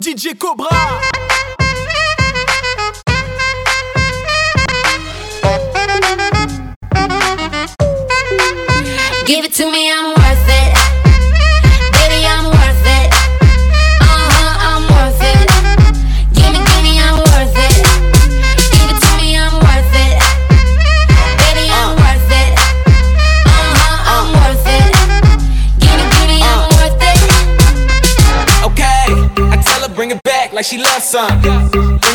DJ Cobra. Give it to me, I'm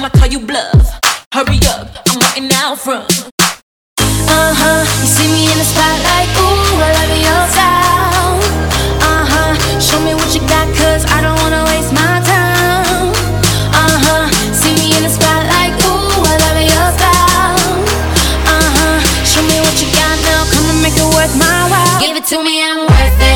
I'ma call you bluff. Hurry up, I'm waiting out front. Uh huh, you see me in the spotlight, ooh, I love your style. Uh huh, show me what you got, cause I don't wanna waste my time. Uh huh, see me in the spotlight, ooh, I love your style. Uh huh, show me what you got now, come and make it worth my while. Give it to me, I'm worth it.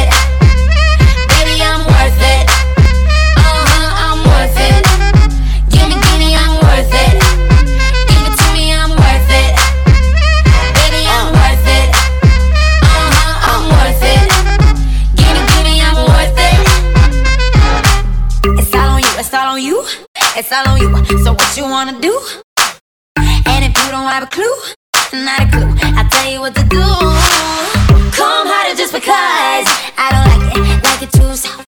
Wanna do? And if you don't have a clue, not a clue, I'll tell you what to do. Come harder just because I don't like it, like it too soft.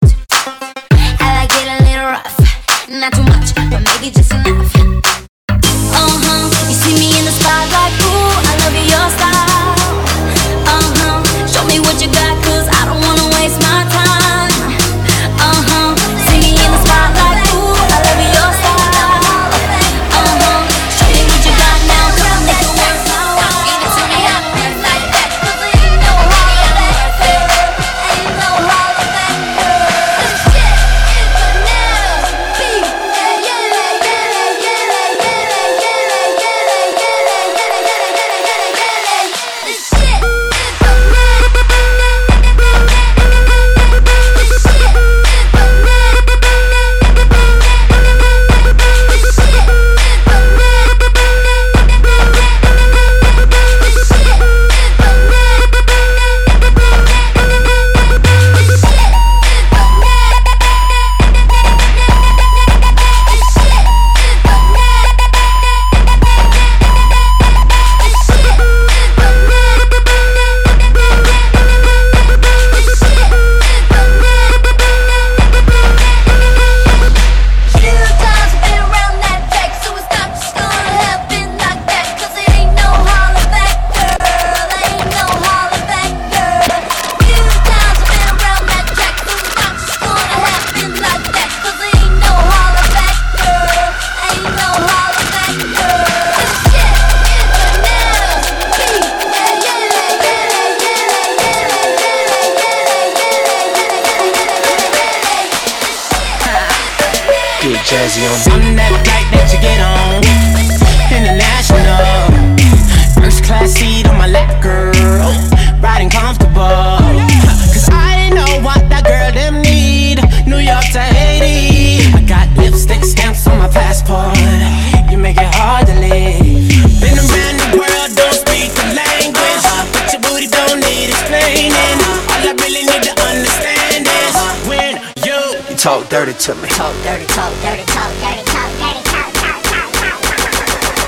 Dirty, talk dirty, talk dirty, talk talk, talk, talk, talk, talk.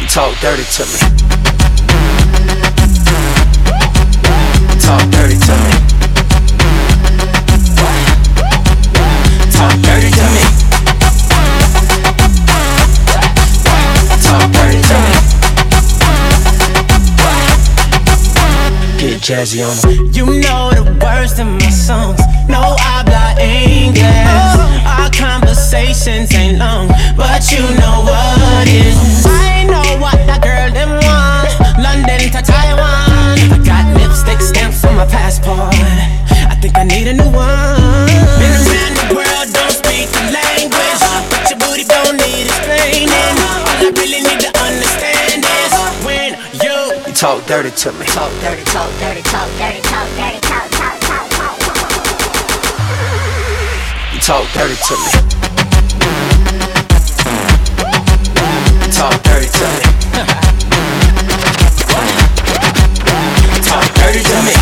You talk dirty to me. Talk dirty to me. Talk dirty to me. Jazzy on them. You know the words in my songs. No I habla English. Oh. Our conversations ain't long, but you know what is. I know what that girl them want. London to Taiwan. I got lipstick stamps on my passport. I think I need a new one. Dirty to me. Talk dirty, talk dirty, talk dirty, talk dirty, talk, talk, talk, talk, talk. You talk dirty to me. You talk dirty to me. You talk dirty to me.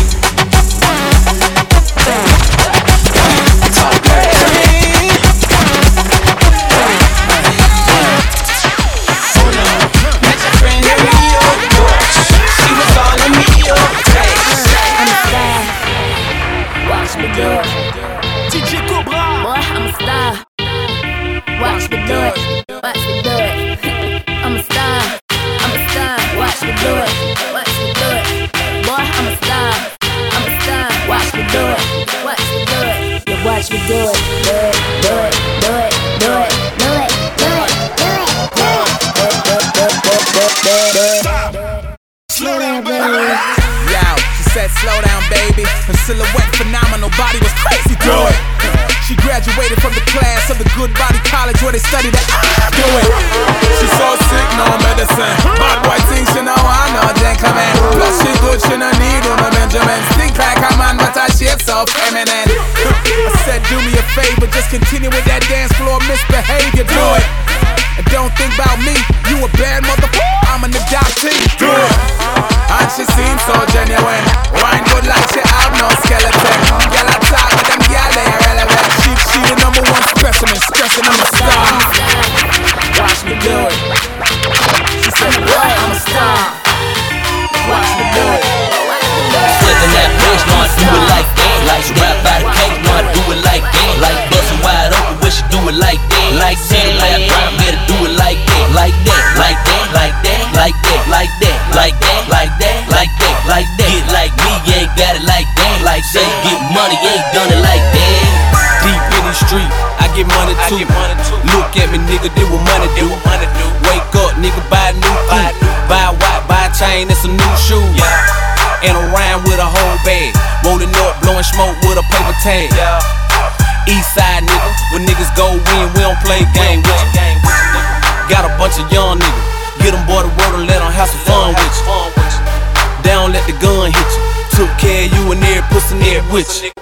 Miguel. Done it like that. Deep in the street, I get money too. Look at me, nigga, do what money do. Wake up, nigga, buy a new coupe. Buy a watch, buy a chain, and some new shoes. And a rhyme with a whole bag. Rolling up, blowing smoke with a paper tag. East side nigga, when niggas go win, we don't play game with you. Got a bunch of young niggas. Get them boy the road and let them have some fun with you. They don't let the gun hit you. Took care of you and every pussy nigga with you.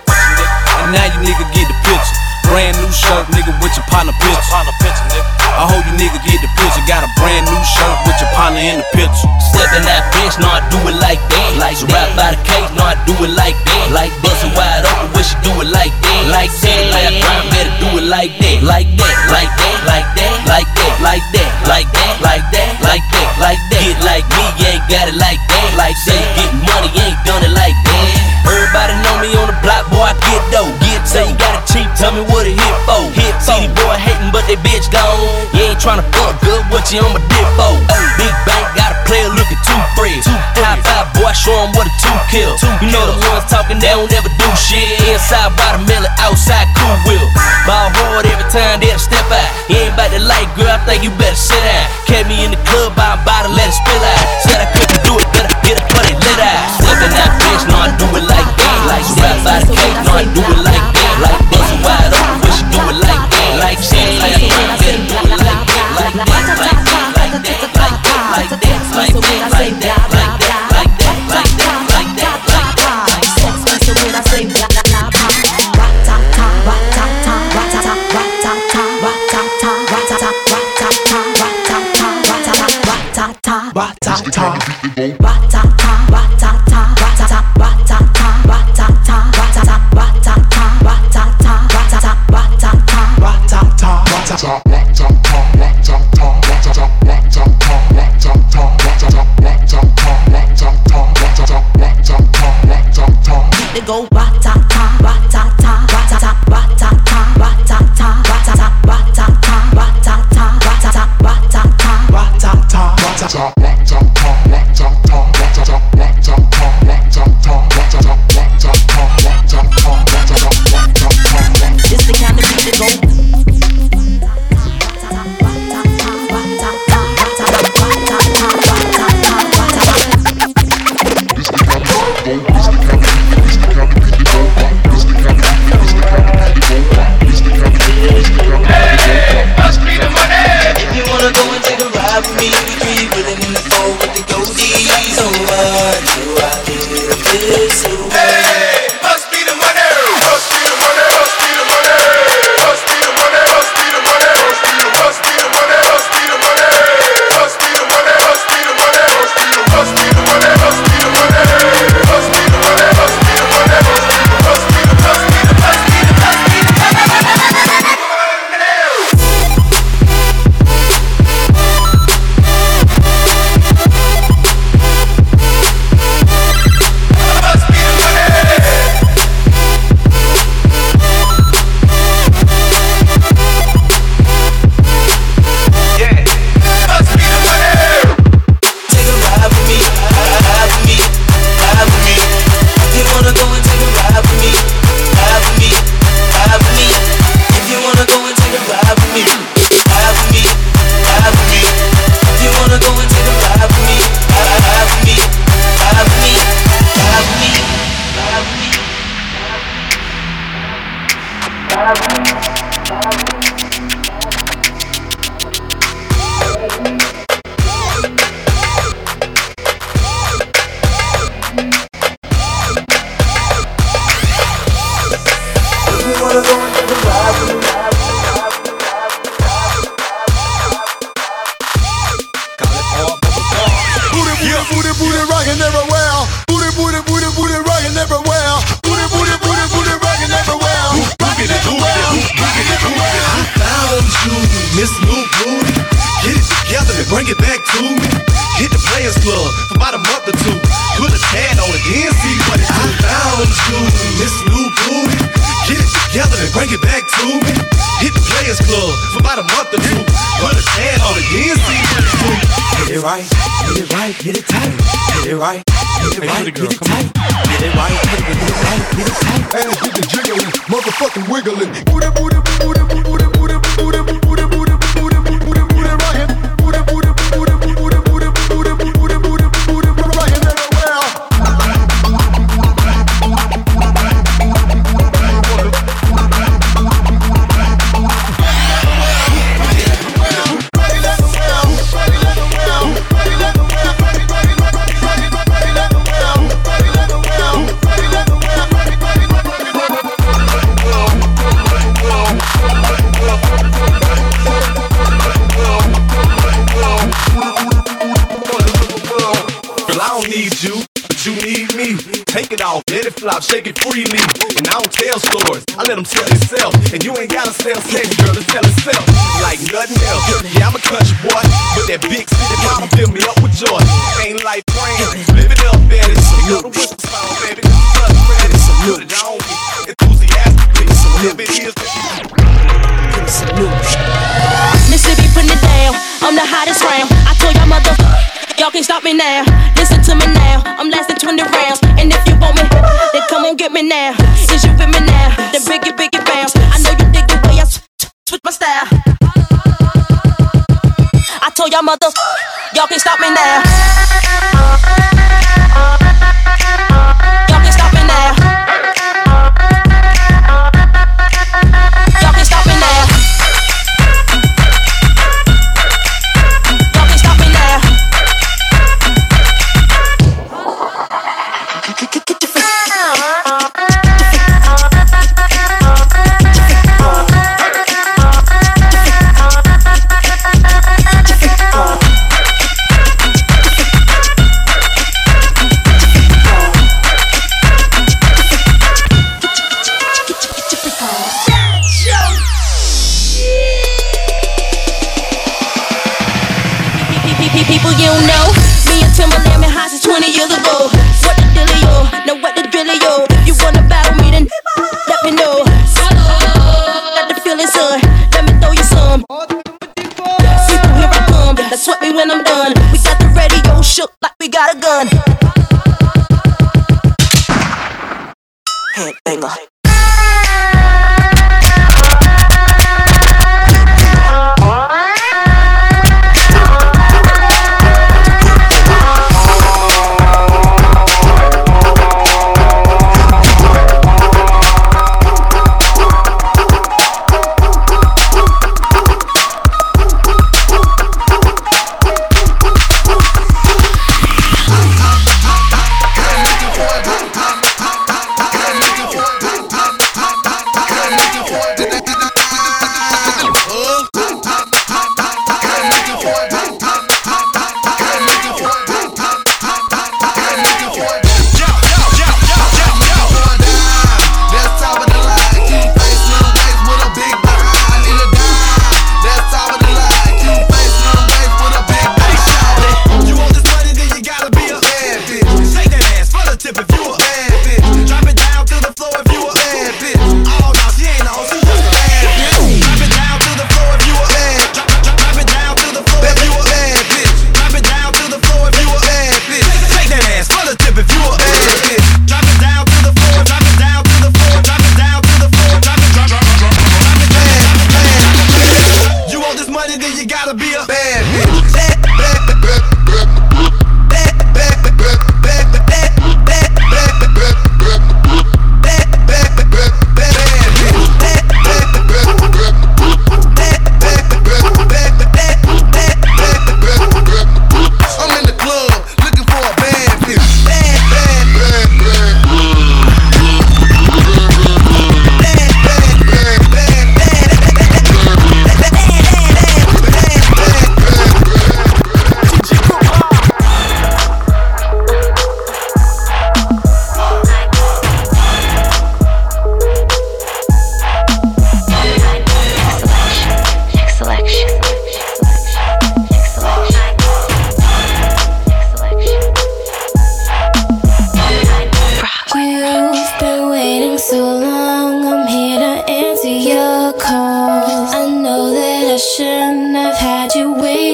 Shirt, nigga, with your partner picture. I hope you nigga get the picture. Got a brand new shirt with your partner in the picture. Stepping that bitch, know I do it like that. Like rap by the cake, know I do it like that. Like bustin' wide open, wish you do it like that. Like that, like rap, better do it like that. Like that, like that, like that, like that, like that, tryna fuck good, what you on my dip for? Big bank got a player looking too free. High five, boy, show 'em what a two kill. You know the ones talking, they don't ever do shit. Inside watermelon, outside cool wheel. Ball hard every time they step out. You ain't about to like, girl, I think you better sit down. Catch me in the club, Hey. Wiggling. wiggle it. Take it off, let it flop, shake it freely. And I don't tell stories, I let them tell itself. And you ain't gotta sell sex, girl, to tell itself. Like nothing else, yeah, I'm a country boy. But that big city mama fill me up with joy. Ain't like friends, live it up, baby. Pick up the whistle song, baby. Plus, ready, put it on me. Enthusiastically, if it is, Mississippi, putting it down. I'm the hottest round. I told y'all y'all can't stop me now. Listen to me me now? Is you with me now? Then biggie, biggie, big bounce. I know you dig the way I switch my style. I told y'all mother, y'all can stop me now. don't know. Me and Timbaland been high since 20 years ago. What the dealio? Now what the drillio? You wanna battle me, then let me know. Got the feeling, son. Let me throw you some. People, here I come. That's what me when I'm done. We got the radio shook like we got a gun. Headbanger. away.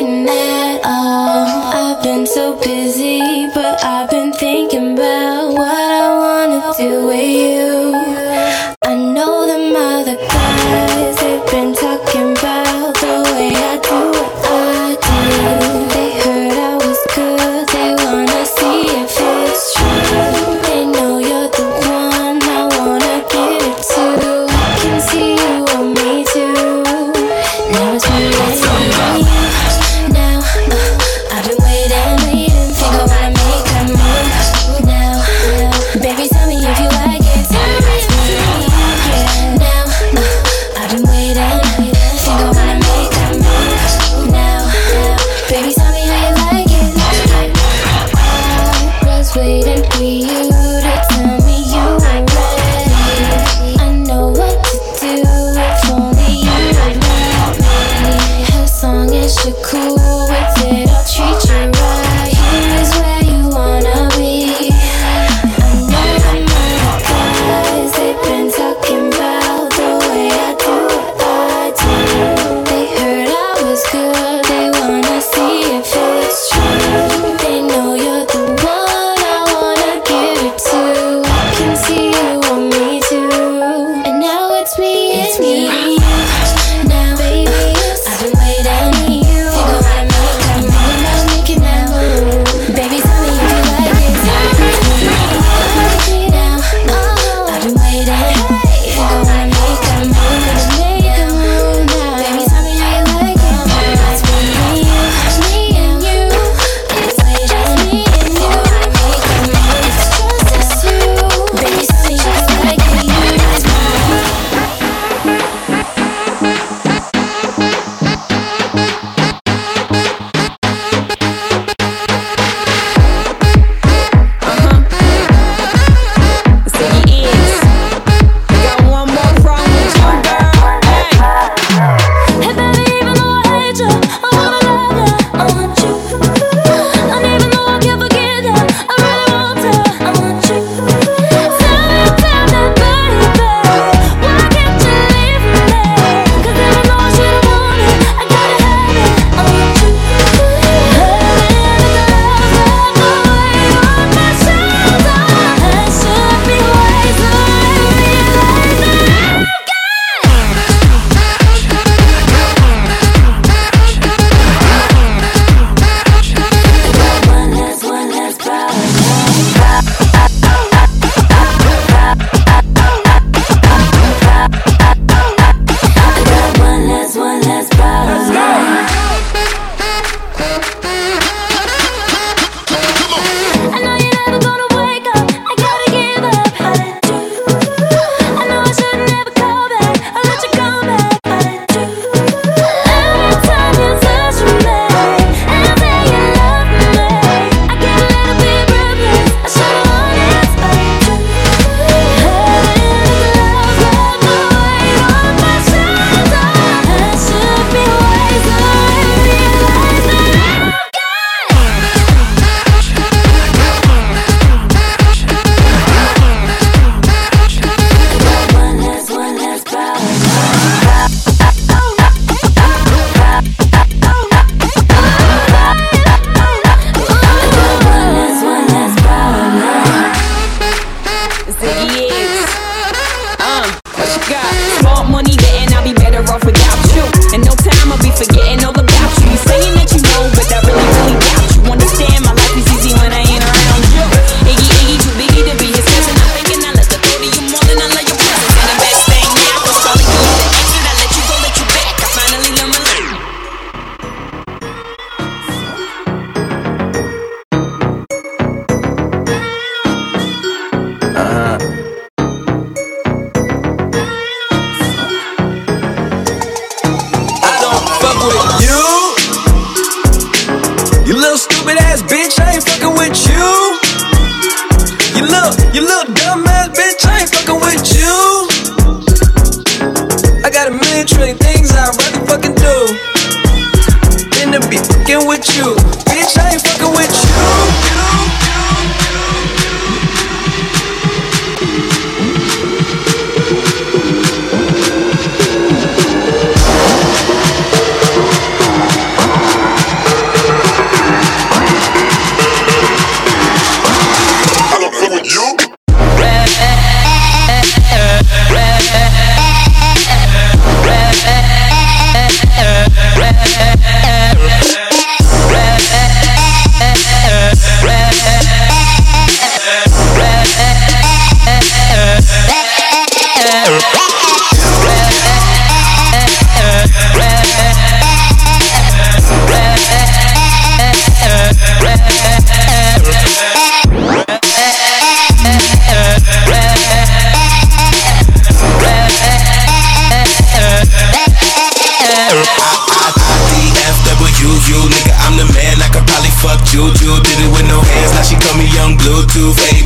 two fake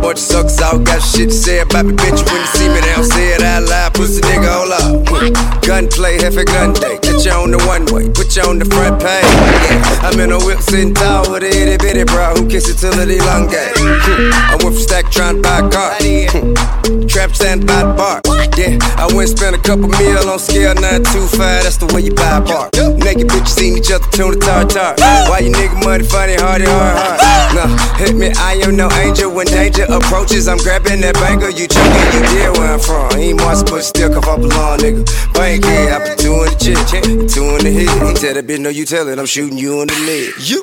Of suckers out got shit to say about me, bitch. When you see me, they don't say it out loud. Pussy nigga, hold up. Gunplay, half a gun day. Get you on the one way, put you on the front page. Yeah, I'm in a whip sitting tall with a itty bitty bro who kiss it till it elongate. I went from stack trying to buy a car. Hmm. Trap stand by the bar. Yeah, I went and spent a couple meal on scale 925. That's the way you buy a bar. Naked bitches seen each other tune the tartar. Why you nigga money funny, hardy, hard, hard? Nah, hit me, I am no angel. When danger approaches, I'm grabbing that banger. You choking, you deal where I'm from. Ain't Mars, but still cuff up along, nigga. Bank head, I put two in the chick, two in the head. He tell that bitch, no, you tell it, I'm shooting you in the leg. You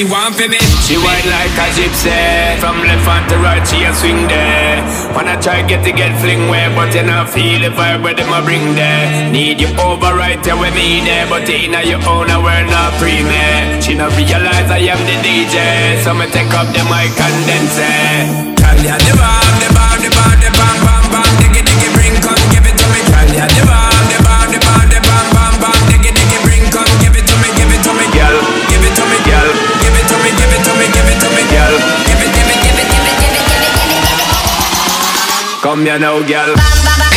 You want for me. She white like a gypsy. From left hand to right she a swing there. Wanna try get to get fling where But you not feel the vibe where them a bring there. Need you over right there with me there But you in your own world not free me She not realize I am the DJ So me take up the mic and say Girl, ya the Come here now girl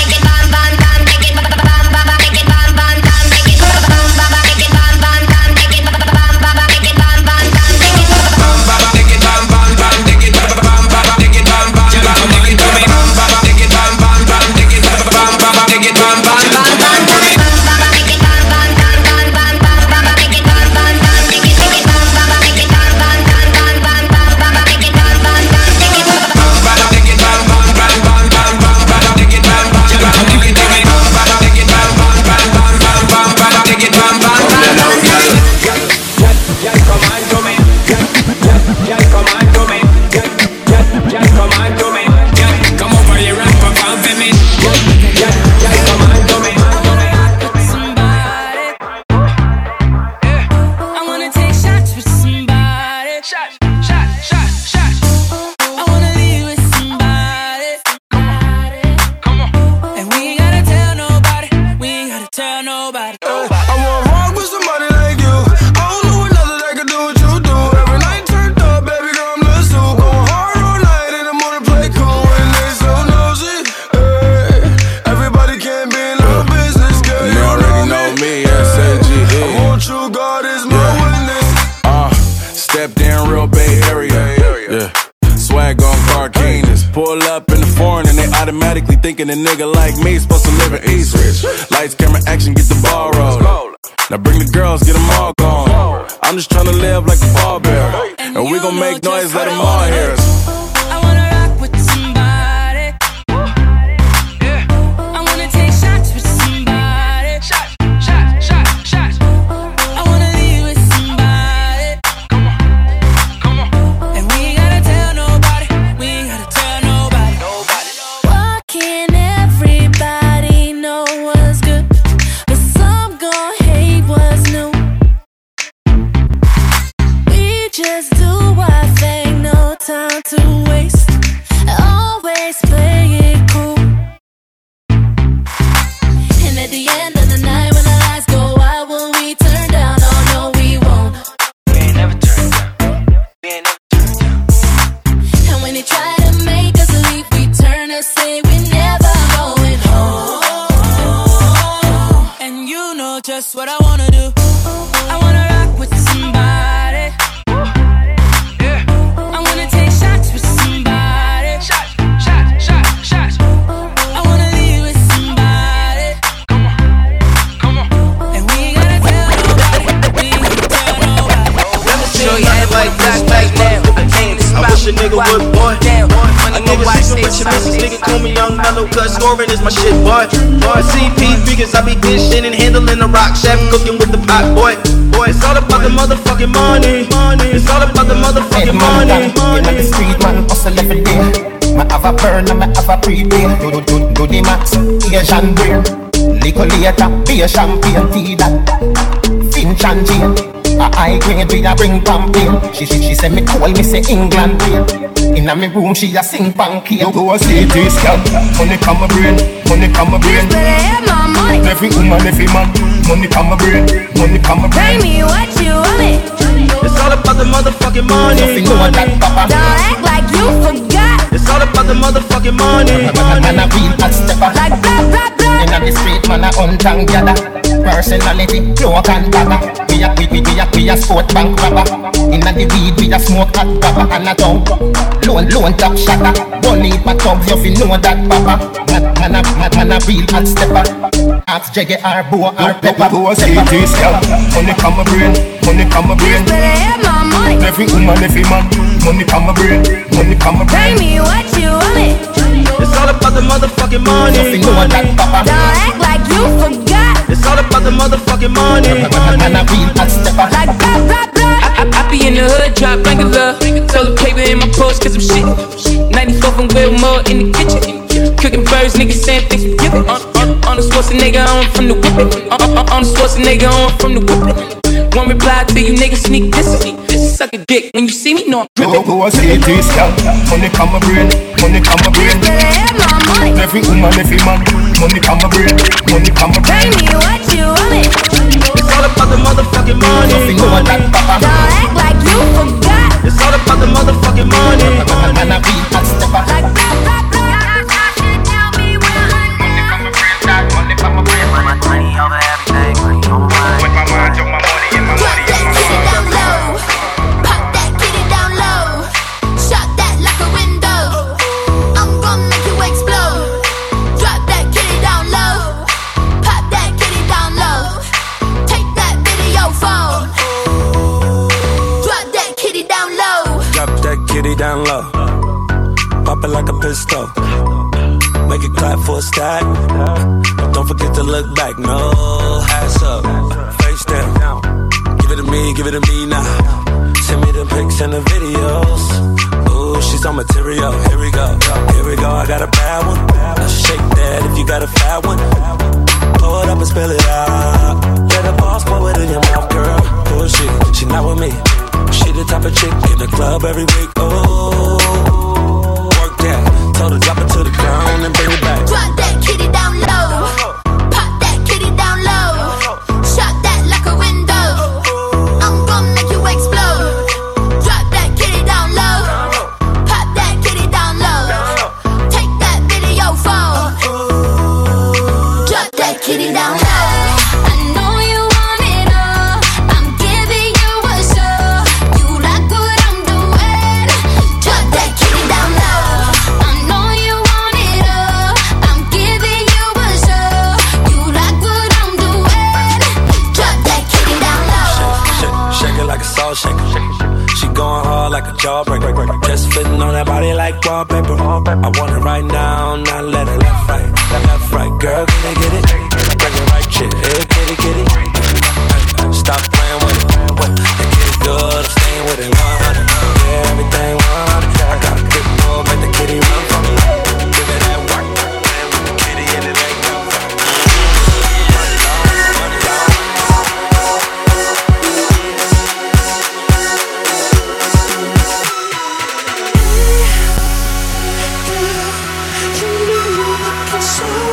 Lights, camera, action, get the ball rolling. Now bring the girls, get them all gone. I'm just trying to live like a ball bear. And we gon' make noise, let them all hear us. Super business nigga call me young mellow, cause scoring is my shit, boy. Boy, CP because I be dishing and handling the rock chef, cooking with the pot, boy. Boy, it's all about the motherfucking money. It's all about the motherfucking money. In the street, man, hustle every day. Me have a burn and me have a prepay. Do do do do the max, Asian brain. Liquor later, be a champagne, tea that. Finch and Jane. A high grade we a bring champagne. She she she say me cool, me say England rain. Inna me room she a sing pancake. You go a CT scan, money come a brain, money come a brain. my money. Every woman, every man, money come a brain, money come a Pay brain. me what you want it. It's all about the motherfucking money. Nothing know that, papa. Don't act like you forgot. It's all about the motherfucking money. Man a real hot stepper. Like blah blah blah. Inna the street, man a hunt and gather. Personality, cloak and dagger. We a we we we a we a sport bank robber. Inna the weed, we a smoke hot rubber and a tongue. Lone lone top shatter. One heap of thugs, you fi know that papa. Man man a man, man a real hot stepper. Ask Jaggy or Boa or Pepper. Go a CT scan, money come a brain, money come a brain. Better have my money. Every woman, every man, money come a brain, money come a Pay brain. me what you want it. It's all about the motherfucking money. Nothing know that, papa. Don't act like you forgot. It's all about the motherfucking money. Man a real hot stepper. Like blah blah blah. I, I be in the hood, drop blanket love. Toilet paper in my purse, cause I'm shit. 94 from Wilmore in the kitchen. Cooking birds, niggas saying things we give it. On, on, on the Schwarzenegger, on from the whip it. On, on, on the Schwarzenegger, on from the whip it. One reply to you niggas sneak this. Suck a dick when you see me, know I'm Go drippin'. go a CT scan, money come a brain, money come a brain. Better have my money. Every woman, every man, money come a brain, money come a Pay me what you want it. It's all about the motherfucking money. Nothing know that, papa. Don't act like you forgot. It's all about the motherfucking money. Man a real hot stepper. Like Like a pistol. Make it clap for a stack. Don't forget to look back. No, ass up, face down. Give it to me, give it to me now. Send me the pics and the videos. Ooh, she's on material. Here we go, here we go. I got a bad one. I Shake that if you got a fat one. Pull it up and spill it out. Get a boss, pour it in your mouth, girl. Bullshit, she not with me. She the type of chick in the club every week. Oh,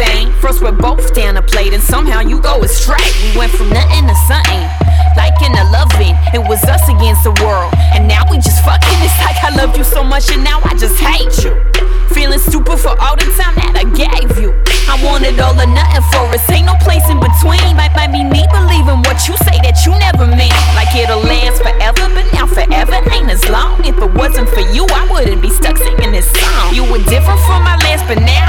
same. First we're both down a plate and somehow you go astray. We went from nothing to something. Like in a loving, it was us against the world. And now we just fucking. It's like I loved you so much and now I just hate you. Feeling stupid for all the time that I gave you. I wanted all or nothing for us. Ain't no place in between. Might, might be me believing what you say that you never mean. Like it'll last forever, but now forever ain't as long. If it wasn't for you, I wouldn't be stuck singing this song. You were different from my last, but now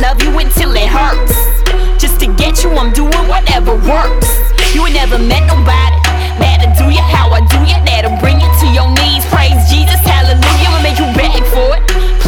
love you until it hurts. Just to get you, I'm doing whatever works. You ain't never met nobody that'll do you how I do you. That'll bring you to your knees. Praise Jesus, hallelujah. I'ma make you beg for it,